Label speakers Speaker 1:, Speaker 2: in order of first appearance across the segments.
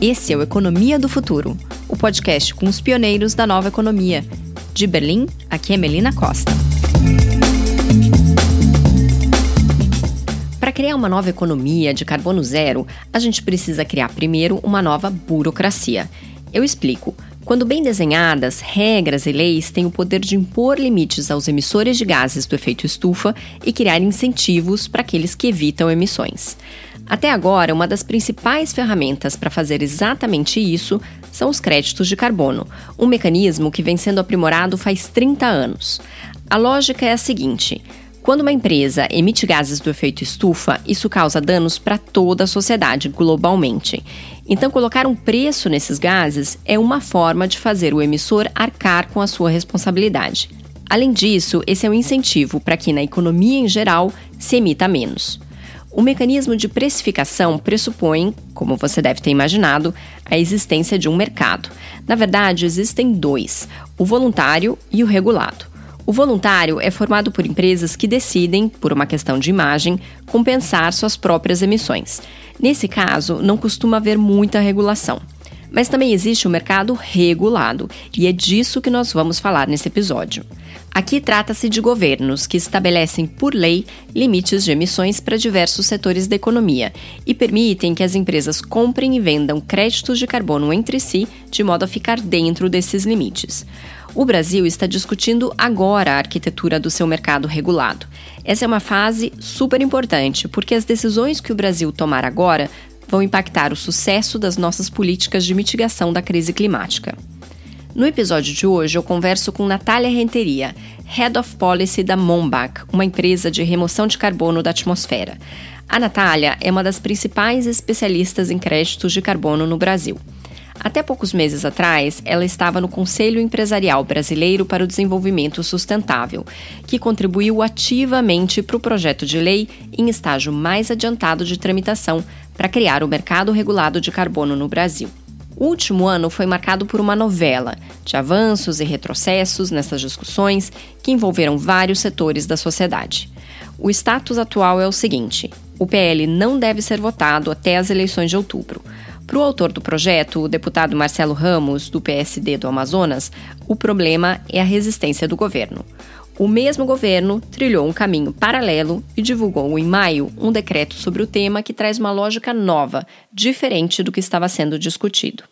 Speaker 1: Esse é o Economia do Futuro, o podcast com os pioneiros da nova economia. De Berlim, aqui é Melina Costa. Para criar uma nova economia de carbono zero, a gente precisa criar primeiro uma nova burocracia. Eu explico. Quando bem desenhadas, regras e leis têm o poder de impor limites aos emissores de gases do efeito estufa e criar incentivos para aqueles que evitam emissões. Até agora, uma das principais ferramentas para fazer exatamente isso são os créditos de carbono, um mecanismo que vem sendo aprimorado faz 30 anos. A lógica é a seguinte: quando uma empresa emite gases do efeito estufa, isso causa danos para toda a sociedade globalmente. Então, colocar um preço nesses gases é uma forma de fazer o emissor arcar com a sua responsabilidade. Além disso, esse é um incentivo para que na economia em geral se emita menos. O mecanismo de precificação pressupõe, como você deve ter imaginado, a existência de um mercado. Na verdade, existem dois: o voluntário e o regulado. O voluntário é formado por empresas que decidem, por uma questão de imagem, compensar suas próprias emissões. Nesse caso, não costuma haver muita regulação. Mas também existe o mercado regulado, e é disso que nós vamos falar nesse episódio. Aqui trata-se de governos que estabelecem por lei limites de emissões para diversos setores da economia e permitem que as empresas comprem e vendam créditos de carbono entre si, de modo a ficar dentro desses limites. O Brasil está discutindo agora a arquitetura do seu mercado regulado. Essa é uma fase super importante, porque as decisões que o Brasil tomar agora vão impactar o sucesso das nossas políticas de mitigação da crise climática. No episódio de hoje, eu converso com Natália Renteria, Head of Policy da Mombach, uma empresa de remoção de carbono da atmosfera. A Natália é uma das principais especialistas em créditos de carbono no Brasil. Até poucos meses atrás, ela estava no Conselho Empresarial Brasileiro para o Desenvolvimento Sustentável, que contribuiu ativamente para o projeto de lei em estágio mais adiantado de tramitação para criar o mercado regulado de carbono no Brasil. O último ano foi marcado por uma novela de avanços e retrocessos nessas discussões que envolveram vários setores da sociedade. O status atual é o seguinte: o PL não deve ser votado até as eleições de outubro. Para o autor do projeto, o deputado Marcelo Ramos, do PSD do Amazonas, o problema é a resistência do governo. O mesmo governo trilhou um caminho paralelo e divulgou em maio um decreto sobre o tema que traz uma lógica nova, diferente do que estava sendo discutido.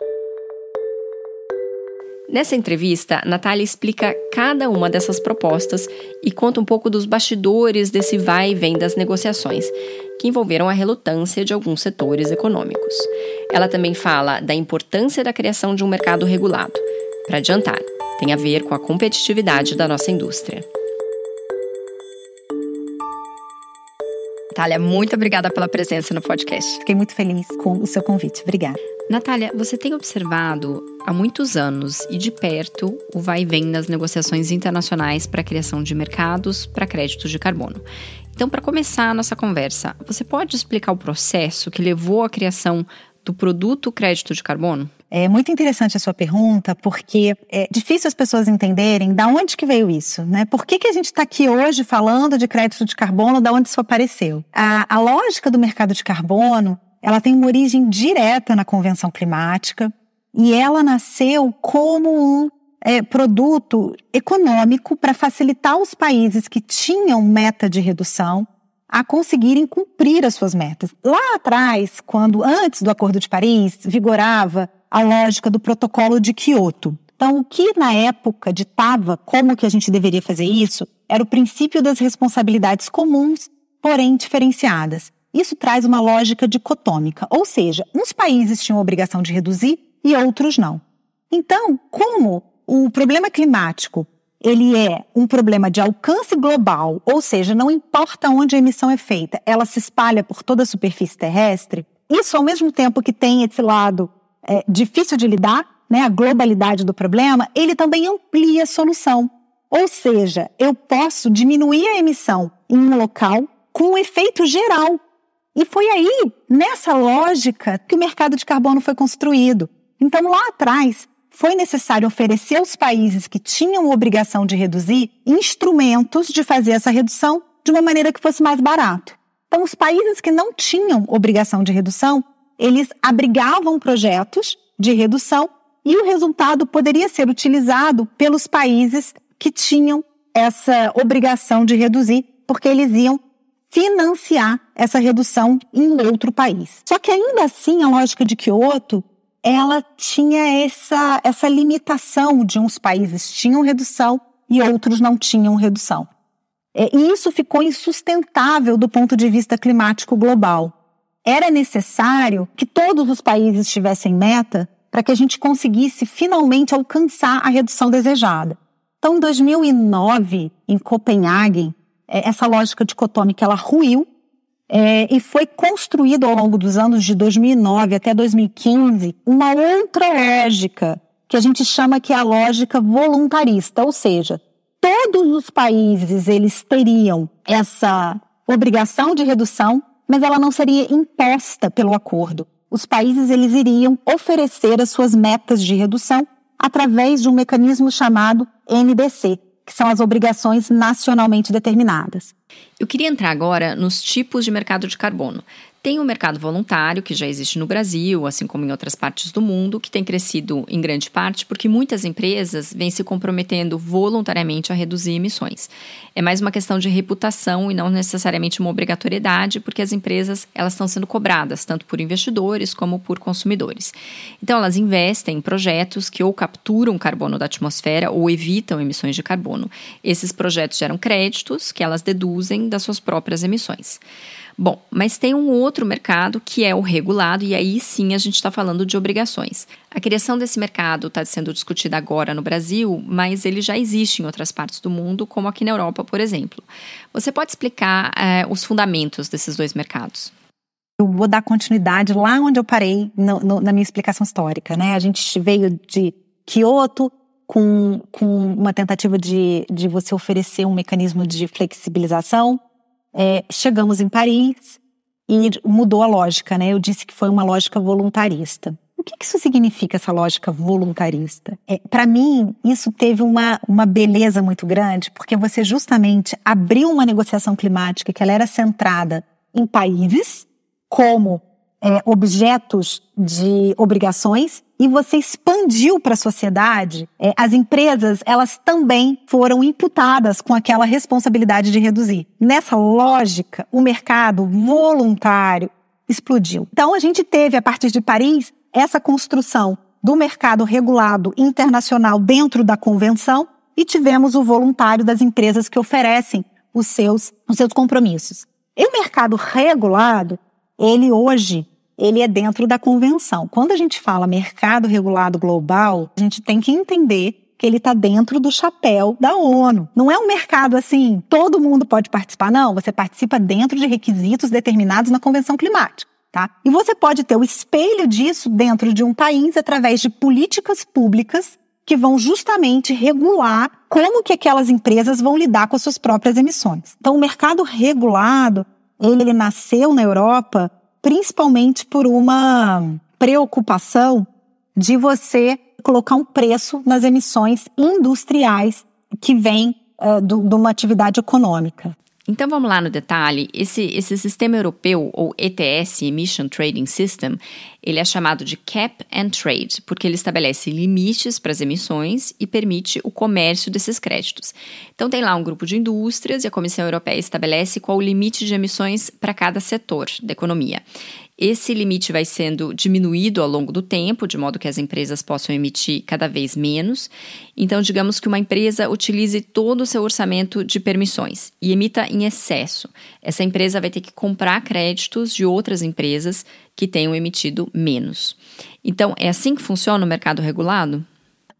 Speaker 1: Nessa entrevista, Natália explica cada uma dessas propostas e conta um pouco dos bastidores desse vai e vem das negociações, que envolveram a relutância de alguns setores econômicos. Ela também fala da importância da criação de um mercado regulado. Para adiantar, tem a ver com a competitividade da nossa indústria. Natália, muito obrigada pela presença no podcast.
Speaker 2: Fiquei muito feliz com o seu convite. Obrigada.
Speaker 1: Natália, você tem observado há muitos anos e de perto o vai e vem nas negociações internacionais para a criação de mercados para créditos de carbono. Então, para começar a nossa conversa, você pode explicar o processo que levou à criação do produto crédito de carbono?
Speaker 2: É muito interessante a sua pergunta, porque é difícil as pessoas entenderem da onde que veio isso, né? Por que, que a gente está aqui hoje falando de crédito de carbono, da onde isso apareceu? A, a lógica do mercado de carbono ela tem uma origem direta na Convenção Climática e ela nasceu como um é, produto econômico para facilitar os países que tinham meta de redução a conseguirem cumprir as suas metas. Lá atrás, quando antes do Acordo de Paris, vigorava a lógica do protocolo de Quioto. Então, o que na época ditava como que a gente deveria fazer isso era o princípio das responsabilidades comuns, porém diferenciadas. Isso traz uma lógica dicotômica, ou seja, uns países tinham a obrigação de reduzir e outros não. Então, como o problema climático ele é um problema de alcance global, ou seja, não importa onde a emissão é feita, ela se espalha por toda a superfície terrestre. Isso, ao mesmo tempo que tem esse lado é, difícil de lidar, né, a globalidade do problema, ele também amplia a solução. Ou seja, eu posso diminuir a emissão em um local com um efeito geral e foi aí, nessa lógica, que o mercado de carbono foi construído. Então, lá atrás, foi necessário oferecer aos países que tinham obrigação de reduzir instrumentos de fazer essa redução de uma maneira que fosse mais barato. Então, os países que não tinham obrigação de redução eles abrigavam projetos de redução e o resultado poderia ser utilizado pelos países que tinham essa obrigação de reduzir, porque eles iam financiar essa redução em outro país. Só que ainda assim, a lógica de Kyoto, ela tinha essa, essa limitação de uns países tinham redução e outros não tinham redução. É, e isso ficou insustentável do ponto de vista climático global. Era necessário que todos os países tivessem meta para que a gente conseguisse finalmente alcançar a redução desejada. Então, em 2009, em Copenhague, é, essa lógica dicotômica ela ruiu é, e foi construído ao longo dos anos de 2009 até 2015 uma outra lógica que a gente chama que é a lógica voluntarista, ou seja, todos os países eles teriam essa obrigação de redução, mas ela não seria imposta pelo acordo. Os países eles iriam oferecer as suas metas de redução através de um mecanismo chamado NDC, que são as obrigações nacionalmente determinadas.
Speaker 1: Eu queria entrar agora nos tipos de mercado de carbono. Tem o mercado voluntário, que já existe no Brasil, assim como em outras partes do mundo, que tem crescido em grande parte porque muitas empresas vêm se comprometendo voluntariamente a reduzir emissões. É mais uma questão de reputação e não necessariamente uma obrigatoriedade, porque as empresas elas estão sendo cobradas tanto por investidores como por consumidores. Então elas investem em projetos que ou capturam carbono da atmosfera ou evitam emissões de carbono. Esses projetos geram créditos que elas deduzem das suas próprias emissões. Bom, mas tem um outro mercado que é o regulado, e aí sim a gente está falando de obrigações. A criação desse mercado está sendo discutida agora no Brasil, mas ele já existe em outras partes do mundo, como aqui na Europa, por exemplo. Você pode explicar é, os fundamentos desses dois mercados?
Speaker 2: Eu vou dar continuidade lá onde eu parei no, no, na minha explicação histórica. Né? A gente veio de Kyoto com, com uma tentativa de, de você oferecer um mecanismo de flexibilização é, chegamos em Paris e mudou a lógica, né? Eu disse que foi uma lógica voluntarista. O que, isso significa, essa lógica voluntarista? É, Para mim, isso teve uma, uma beleza muito grande, porque você justamente abriu uma negociação climática que ela era centrada em países como é, objetos de obrigações e você expandiu para a sociedade, é, as empresas elas também foram imputadas com aquela responsabilidade de reduzir. Nessa lógica, o mercado voluntário explodiu. Então a gente teve a partir de Paris essa construção do mercado regulado internacional dentro da convenção e tivemos o voluntário das empresas que oferecem os seus, os seus compromissos. E o mercado regulado, ele hoje ele é dentro da convenção. Quando a gente fala mercado regulado global, a gente tem que entender que ele está dentro do chapéu da ONU. Não é um mercado assim, todo mundo pode participar, não. Você participa dentro de requisitos determinados na Convenção Climática. Tá? E você pode ter o espelho disso dentro de um país através de políticas públicas que vão justamente regular como que aquelas empresas vão lidar com as suas próprias emissões. Então, o mercado regulado, ele nasceu na Europa principalmente por uma preocupação de você colocar um preço nas emissões industriais que vêm uh, de uma atividade econômica.
Speaker 1: Então vamos lá no detalhe. Esse, esse sistema europeu, ou ETS, Emission Trading System, ele é chamado de Cap and Trade, porque ele estabelece limites para as emissões e permite o comércio desses créditos. Então tem lá um grupo de indústrias e a Comissão Europeia estabelece qual o limite de emissões para cada setor da economia. Esse limite vai sendo diminuído ao longo do tempo, de modo que as empresas possam emitir cada vez menos. Então, digamos que uma empresa utilize todo o seu orçamento de permissões e emita em excesso. Essa empresa vai ter que comprar créditos de outras empresas que tenham emitido menos. Então, é assim que funciona o mercado regulado?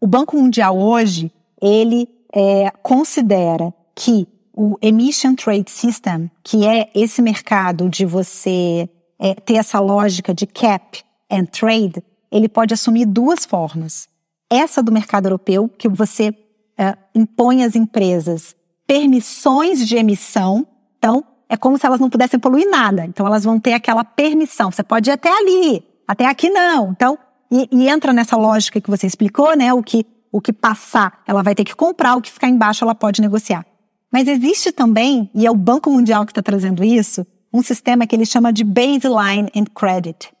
Speaker 2: O Banco Mundial hoje, ele é, considera que o Emission Trade System, que é esse mercado de você é, ter essa lógica de cap and trade, ele pode assumir duas formas. Essa do mercado europeu, que você é, impõe às empresas permissões de emissão, então é como se elas não pudessem poluir nada. Então elas vão ter aquela permissão. Você pode ir até ali, até aqui não. Então, e, e entra nessa lógica que você explicou, né? O que, o que passar, ela vai ter que comprar, o que ficar embaixo, ela pode negociar. Mas existe também, e é o Banco Mundial que está trazendo isso, um sistema que ele chama de Baseline and Credit.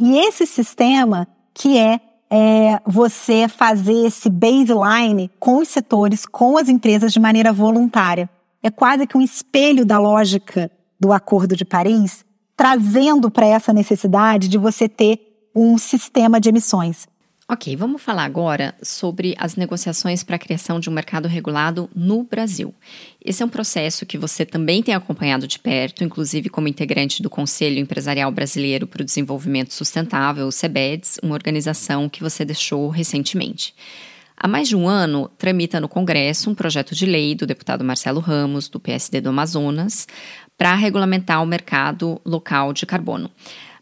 Speaker 2: E esse sistema que é é você fazer esse baseline com os setores, com as empresas de maneira voluntária. É quase que um espelho da lógica do Acordo de Paris, trazendo para essa necessidade de você ter um sistema de emissões.
Speaker 1: Ok, vamos falar agora sobre as negociações para a criação de um mercado regulado no Brasil. Esse é um processo que você também tem acompanhado de perto, inclusive como integrante do Conselho Empresarial Brasileiro para o Desenvolvimento Sustentável, o CEBEDS, uma organização que você deixou recentemente. Há mais de um ano, tramita no Congresso um projeto de lei do deputado Marcelo Ramos, do PSD do Amazonas, para regulamentar o mercado local de carbono.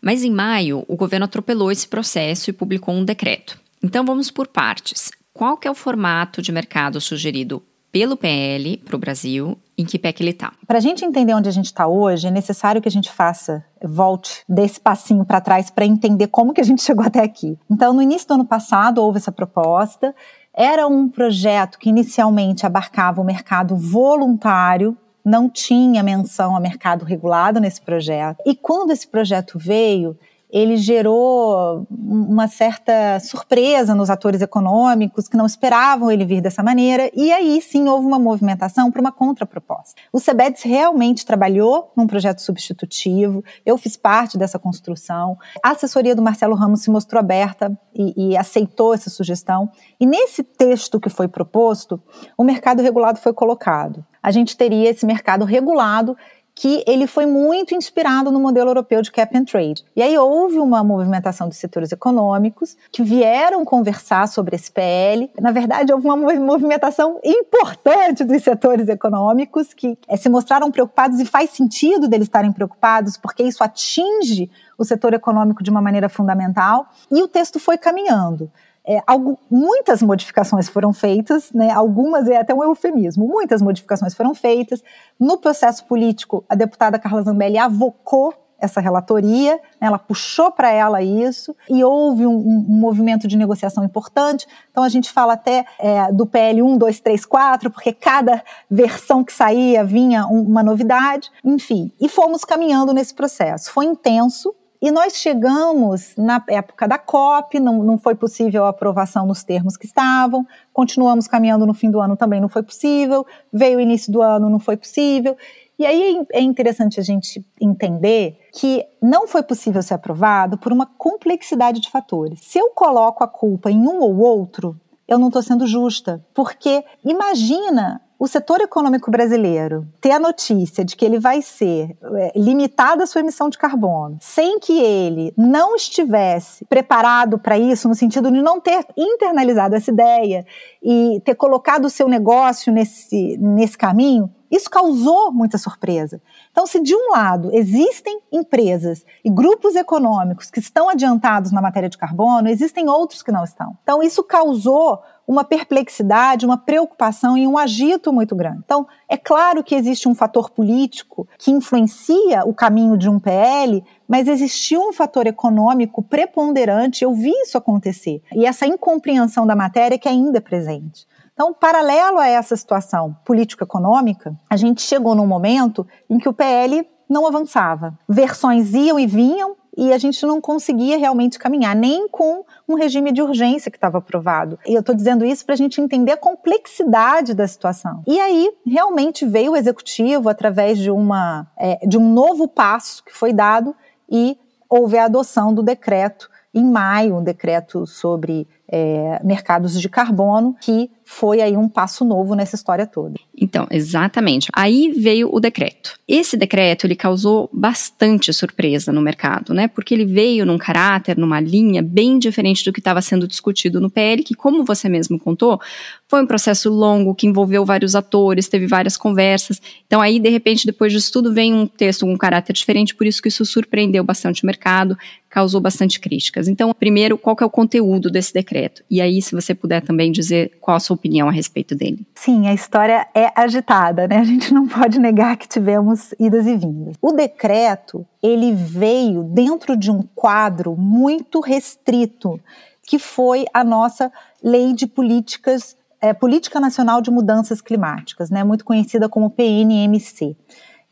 Speaker 1: Mas em maio, o governo atropelou esse processo e publicou um decreto. Então vamos por partes. Qual que é o formato de mercado sugerido pelo PL para o Brasil, em que pé que ele está?
Speaker 2: Para a gente entender onde a gente está hoje, é necessário que a gente faça, volte desse passinho para trás para entender como que a gente chegou até aqui. Então, no início do ano passado, houve essa proposta. Era um projeto que inicialmente abarcava o mercado voluntário não tinha menção a mercado regulado nesse projeto. E quando esse projeto veio, ele gerou uma certa surpresa nos atores econômicos que não esperavam ele vir dessa maneira, e aí sim houve uma movimentação para uma contraproposta. O CEBEDS realmente trabalhou num projeto substitutivo, eu fiz parte dessa construção, a assessoria do Marcelo Ramos se mostrou aberta e, e aceitou essa sugestão, e nesse texto que foi proposto, o mercado regulado foi colocado. A gente teria esse mercado regulado que ele foi muito inspirado no modelo europeu de cap and trade. E aí houve uma movimentação dos setores econômicos que vieram conversar sobre esse PL. Na verdade, houve uma movimentação importante dos setores econômicos que é, se mostraram preocupados e faz sentido deles estarem preocupados porque isso atinge o setor econômico de uma maneira fundamental. E o texto foi caminhando. É, algo, muitas modificações foram feitas, né, algumas é até um eufemismo, muitas modificações foram feitas. No processo político, a deputada Carla Zambelli avocou essa relatoria, né, ela puxou para ela isso, e houve um, um, um, movimento de negociação importante. Então a gente fala até é, do PL 1, 2, 3, 4, porque cada versão que saía vinha um, uma novidade, enfim. E fomos caminhando nesse processo. Foi intenso, e nós chegamos na época da COP, não, não foi possível a aprovação nos termos que estavam, continuamos caminhando no fim do ano, também não foi possível, veio o início do ano, não foi possível. E aí é interessante a gente entender que não foi possível ser aprovado por uma complexidade de fatores. Se eu coloco a culpa em um ou outro, eu não estou sendo justa, porque imagina o setor econômico brasileiro ter a notícia de que ele vai ser é, limitado a sua emissão de carbono, sem que ele não estivesse preparado para isso, no sentido de não ter internalizado essa ideia e ter colocado o seu negócio nesse, nesse caminho, isso causou muita surpresa. Então, se de um lado existem empresas e grupos econômicos que estão adiantados na matéria de carbono, existem outros que não estão. Então, isso causou uma perplexidade, uma preocupação e um agito muito grande. Então, é claro que existe um fator político que influencia o caminho de um PL, mas existiu um fator econômico preponderante, eu vi isso acontecer. E essa incompreensão da matéria que ainda é presente. Então, paralelo a essa situação político-econômica, a gente chegou num momento em que o PL não avançava. Versões iam e vinham e a gente não conseguia realmente caminhar, nem com um regime de urgência que estava aprovado. E eu estou dizendo isso para a gente entender a complexidade da situação. E aí, realmente veio o executivo através de, uma, é, de um novo passo que foi dado e houve a adoção do decreto em maio, um decreto sobre é, mercados de carbono, que foi aí um passo novo nessa história toda.
Speaker 1: Então, exatamente. Aí veio o decreto. Esse decreto ele causou bastante surpresa no mercado, né? Porque ele veio num caráter, numa linha bem diferente do que estava sendo discutido no PL, que, como você mesmo contou, foi um processo longo que envolveu vários atores, teve várias conversas. Então, aí, de repente, depois disso tudo, vem um texto com um caráter diferente, por isso que isso surpreendeu bastante o mercado, causou bastante críticas. Então, primeiro, qual é o conteúdo desse decreto? E aí, se você puder também dizer qual a sua opinião a respeito dele.
Speaker 2: Sim, a história é agitada, né? A gente não pode negar que tivemos idas e vindas. O decreto, ele veio dentro de um quadro muito restrito, que foi a nossa lei de políticas, é, Política Nacional de Mudanças Climáticas, né? Muito conhecida como PNMC.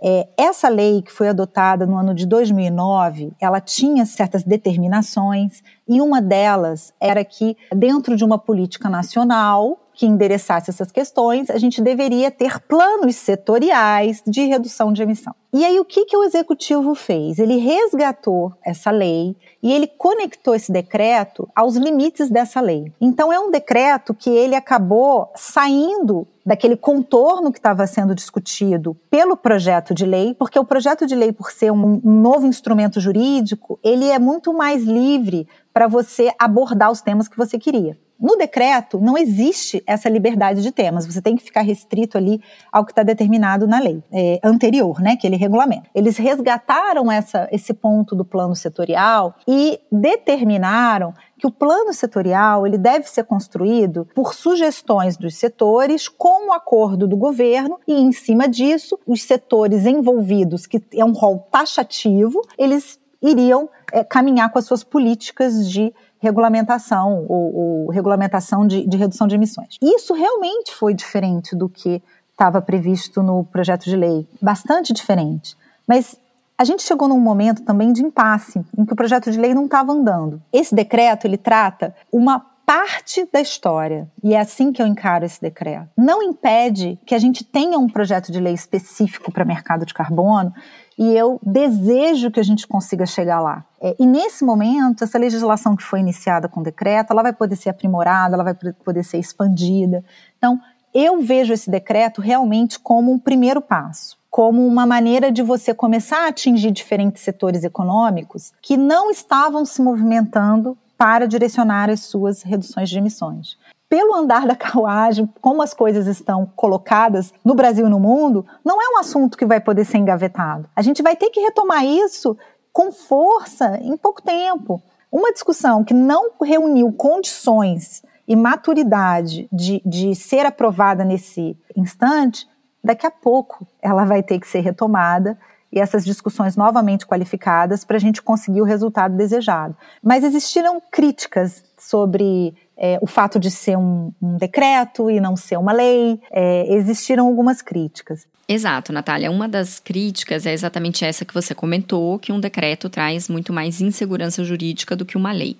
Speaker 2: É, essa lei que foi adotada no ano de 2009, ela tinha certas determinações e uma delas era que dentro de uma política nacional que endereçasse essas questões, a gente deveria ter planos setoriais de redução de emissão. E aí o que, que o executivo fez? Ele resgatou essa lei e ele conectou esse decreto aos limites dessa lei. Então é um decreto que ele acabou saindo daquele contorno que estava sendo discutido pelo projeto de lei, porque o projeto de lei, por ser um, um novo instrumento jurídico, ele é muito mais livre para você abordar os temas que você queria. No decreto, não existe essa liberdade de temas, você tem que ficar restrito ali ao que está determinado na lei é, anterior, né, que ele regulamenta. Eles resgataram essa, esse ponto do plano setorial e determinaram que o plano setorial ele deve ser construído por sugestões dos setores com o acordo do governo e em cima disso os setores envolvidos que é um rol taxativo eles iriam é, caminhar com as suas políticas de regulamentação ou, ou regulamentação de, de redução de emissões. Isso realmente foi diferente do que estava previsto no projeto de lei, bastante diferente. Mas a gente chegou num momento também de impasse, em que o projeto de lei não estava andando. Esse decreto, ele trata uma parte da história, e é assim que eu encaro esse decreto. Não impede que a gente tenha um projeto de lei específico para mercado de carbono, e eu desejo que a gente consiga chegar lá. É, e nesse momento, essa legislação que foi iniciada com decreto, ela vai poder ser aprimorada, ela vai poder ser expandida. Então, eu vejo esse decreto realmente como um primeiro passo como uma maneira de você começar a atingir diferentes setores econômicos que não estavam se movimentando para direcionar as suas reduções de emissões. Pelo andar da carruagem, como as coisas estão colocadas no Brasil e no mundo, não é um assunto que vai poder ser engavetado. A gente vai ter que retomar isso com força em pouco tempo. Uma discussão que não reuniu condições e maturidade de, de ser aprovada nesse instante daqui a pouco ela vai ter que ser retomada e essas discussões novamente qualificadas para a gente conseguir o resultado desejado. Mas existiram críticas sobre é, o fato de ser um, um, decreto e não ser uma lei, é, existiram algumas críticas.
Speaker 1: Exato, Natália. Uma das críticas é exatamente essa que você comentou, que um decreto traz muito mais insegurança jurídica do que uma lei.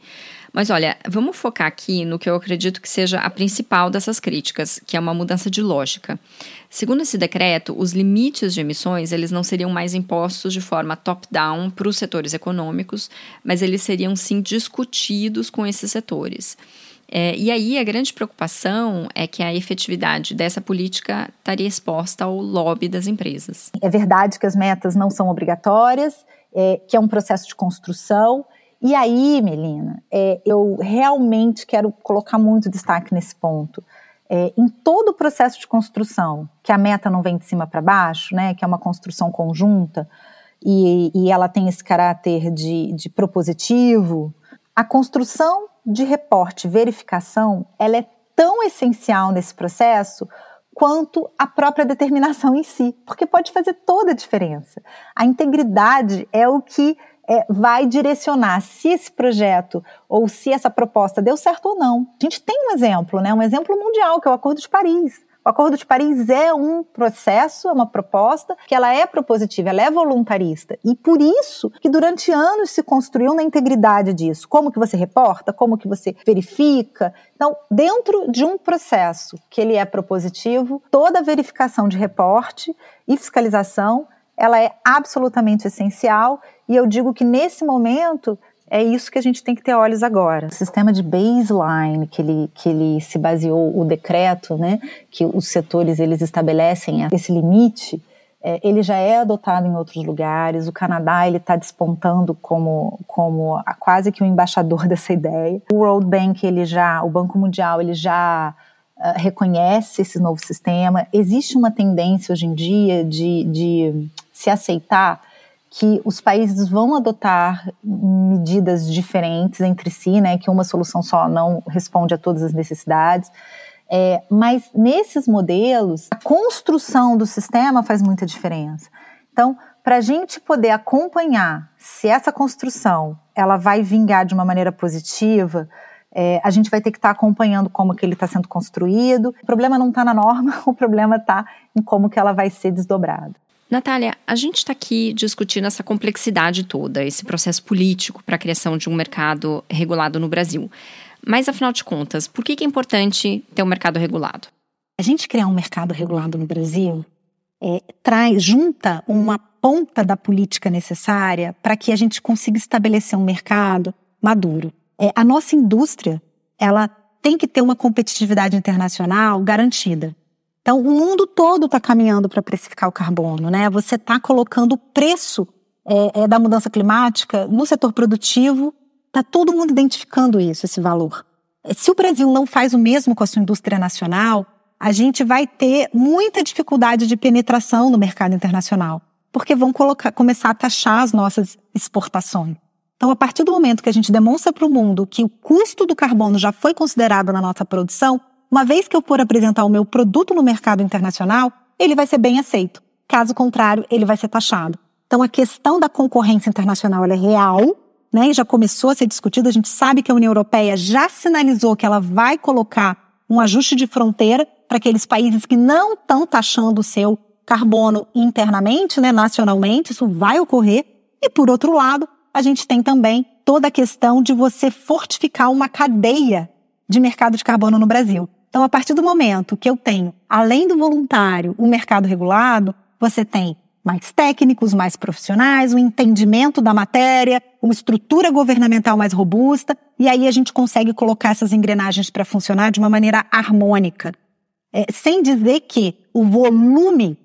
Speaker 1: Mas olha, vamos focar aqui no que eu acredito que seja a principal dessas críticas, que é uma mudança de lógica. Segundo esse decreto, os limites de emissões eles não seriam mais impostos de forma top-down para os setores econômicos, mas eles seriam sim discutidos com esses setores. É, e aí a grande preocupação é que a efetividade dessa política estaria exposta ao lobby das empresas.
Speaker 2: É verdade que as metas não são obrigatórias, é, que é um processo de construção e aí, Melina, é, eu realmente quero colocar muito destaque nesse ponto. É, em todo o processo de construção, que a meta não vem de cima para baixo, né, que é uma construção conjunta, e, e ela tem esse caráter de, de propositivo, a construção de reporte, verificação, ela é tão essencial nesse processo quanto a própria determinação em si, porque pode fazer toda a diferença. A integridade é o que é, vai direcionar se esse projeto ou se essa proposta deu certo ou não. A gente tem um exemplo, né, um exemplo mundial, que é o Acordo de Paris. O Acordo de Paris é um processo, é uma proposta que ela é propositiva, ela é voluntarista. E por isso que durante anos se construiu na integridade disso. Como que você reporta, como que você verifica. Então, dentro de um processo que ele é propositivo, toda verificação de reporte e fiscalização ela é absolutamente essencial e eu digo que nesse momento é isso que a gente tem que ter olhos agora. O sistema de baseline que ele, que ele se baseou, o decreto, né, que os setores eles estabelecem esse limite, é, ele já é adotado em outros lugares. O Canadá ele está despontando como, como a, quase que o embaixador dessa ideia. O World Bank ele já, o Banco Mundial ele já uh, reconhece esse novo sistema. Existe uma tendência hoje em dia de, de se aceitar que os países vão adotar medidas diferentes entre si, né, que uma solução só não responde a todas as necessidades. É, mas nesses modelos, a construção do sistema faz muita diferença. Então, para a gente poder acompanhar se essa construção ela vai vingar de uma maneira positiva, é, a gente vai ter que estar tá acompanhando como que ele está sendo construído. O problema não está na norma, o problema está em como que ela vai ser desdobrada.
Speaker 1: Natália, a gente está aqui discutindo essa complexidade toda, esse processo político para a criação de um mercado regulado no Brasil. Mas, afinal de contas, por que é importante ter um mercado regulado?
Speaker 2: A gente criar um mercado regulado no Brasil é, traz, junta uma ponta da política necessária para que a gente consiga estabelecer um mercado maduro. É, a nossa indústria, ela tem que ter uma competitividade internacional garantida. Então, o mundo todo está caminhando para precificar o carbono, né? Você está colocando o preço é, é, da mudança climática no setor produtivo, está todo mundo identificando isso, esse valor. Se o Brasil não faz o mesmo com a sua indústria nacional, a gente vai ter muita dificuldade de penetração no mercado internacional, porque vão colocar, começar a taxar as nossas exportações. Então, a partir do momento que a gente demonstra para o mundo que o custo do carbono já foi considerado na nossa produção, uma vez que eu for apresentar o meu produto no mercado internacional, ele vai ser bem aceito. Caso contrário, ele vai ser taxado. Então, a questão da concorrência internacional é real, né? E já começou a ser discutida. A gente sabe que a União Europeia já sinalizou que ela vai colocar um ajuste de fronteira para aqueles países que não estão taxando o seu carbono internamente, né, nacionalmente. Isso vai ocorrer. E, por outro lado, a gente tem também toda a questão de você fortificar uma cadeia de mercado de carbono no Brasil. Então, a partir do momento que eu tenho, além do voluntário, o mercado regulado, você tem mais técnicos, mais profissionais, um entendimento da matéria, uma estrutura governamental mais robusta, e aí a gente consegue colocar essas engrenagens para funcionar de uma maneira harmônica. É, sem dizer que o volume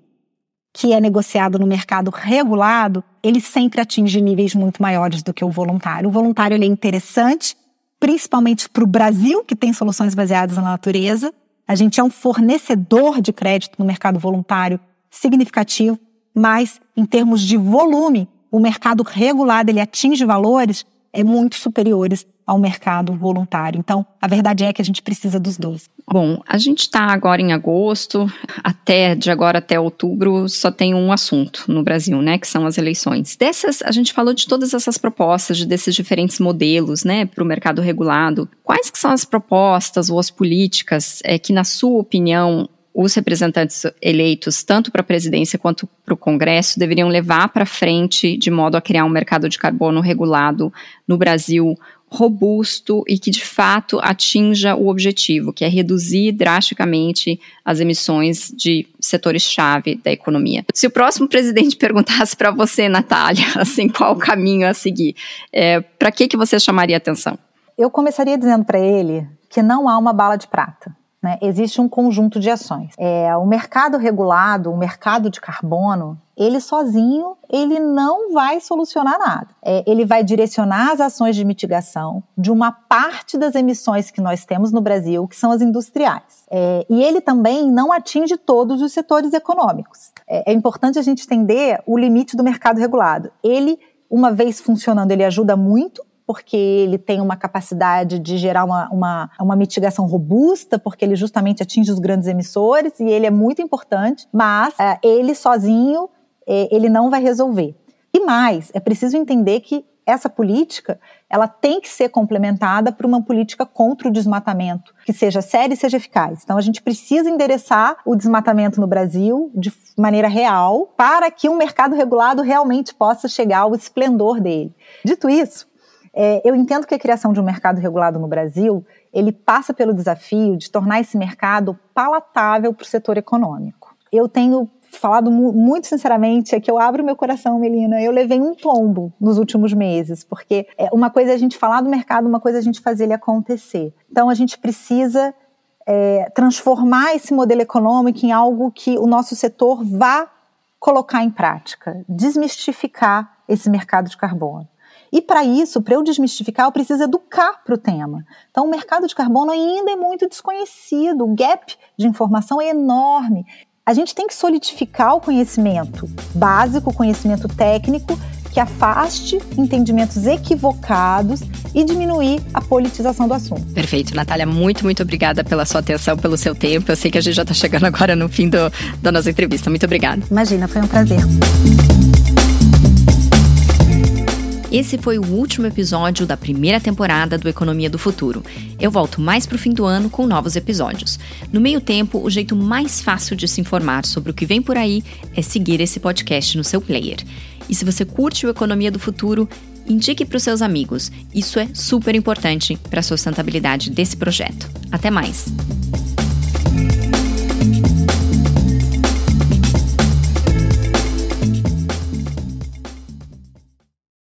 Speaker 2: que é negociado no mercado regulado, ele sempre atinge níveis muito maiores do que o voluntário. O voluntário é interessante, principalmente para o Brasil, que tem soluções baseadas na natureza. A gente é um fornecedor de crédito no mercado voluntário significativo, mas em termos de volume, o mercado regulado ele atinge valores é muito superiores ao mercado voluntário. Então, a verdade é que a gente precisa dos dois.
Speaker 1: Bom, a gente está agora em agosto, até de agora até outubro só tem um assunto no Brasil, né, que são as eleições. Dessas, a gente falou de todas essas propostas, de desses diferentes modelos, né, para o mercado regulado. Quais que são as propostas ou as políticas é, que, na sua opinião, os representantes eleitos, tanto para a presidência quanto para o Congresso, deveriam levar para frente de modo a criar um mercado de carbono regulado no Brasil robusto e que de fato atinja o objetivo, que é reduzir drasticamente as emissões de setores-chave da economia. Se o próximo presidente perguntasse para você, Natália, assim, qual o caminho a seguir, é, para que, que você chamaria atenção?
Speaker 2: Eu começaria dizendo para ele que não há uma bala de prata. Né? Existe um conjunto de ações. É, o mercado regulado, o mercado de carbono, ele sozinho, ele não vai solucionar nada. É, ele vai direcionar as ações de mitigação de uma parte das emissões que nós temos no Brasil, que são as industriais. É, e ele também não atinge todos os setores econômicos. É, é importante a gente entender o limite do mercado regulado. Ele, uma vez funcionando, ele ajuda muito, porque ele tem uma capacidade de gerar uma, uma, uma mitigação robusta, porque ele justamente atinge os grandes emissores e ele é muito importante, mas é, ele sozinho é, ele não vai resolver. E mais, é preciso entender que essa política ela tem que ser complementada por uma política contra o desmatamento, que seja séria e seja eficaz. Então a gente precisa endereçar o desmatamento no Brasil de maneira real para que um mercado regulado realmente possa chegar ao esplendor dele. Dito isso, é, eu entendo que a criação de um mercado regulado no Brasil, ele passa pelo desafio de tornar esse mercado palatável para o setor econômico. Eu tenho falado muito sinceramente, é que eu abro meu coração, Melina. Eu levei um tombo nos últimos meses, porque é uma coisa é a gente falar do mercado, uma coisa é a gente fazer ele acontecer. Então a gente precisa é, transformar esse modelo econômico em algo que o nosso setor vá colocar em prática, desmistificar esse mercado de carbono. E para isso, para eu desmistificar, eu preciso educar para o tema. Então, o mercado de carbono ainda é muito desconhecido, o gap de informação é enorme. A gente tem que solidificar o conhecimento básico, o conhecimento técnico, que afaste entendimentos equivocados e diminuir a politização do assunto.
Speaker 1: Perfeito, Natália, muito, muito obrigada pela sua atenção, pelo seu tempo. Eu sei que a gente já está chegando agora no fim do, da nossa entrevista. Muito obrigada.
Speaker 2: Imagina, foi um prazer.
Speaker 1: Esse foi o último episódio da primeira temporada do Economia do Futuro. Eu volto mais pro fim do ano com novos episódios. No meio tempo, o jeito mais fácil de se informar sobre o que vem por aí é seguir esse podcast no seu player. E se você curte o Economia do Futuro, indique para os seus amigos. Isso é super importante para a sustentabilidade desse projeto. Até mais!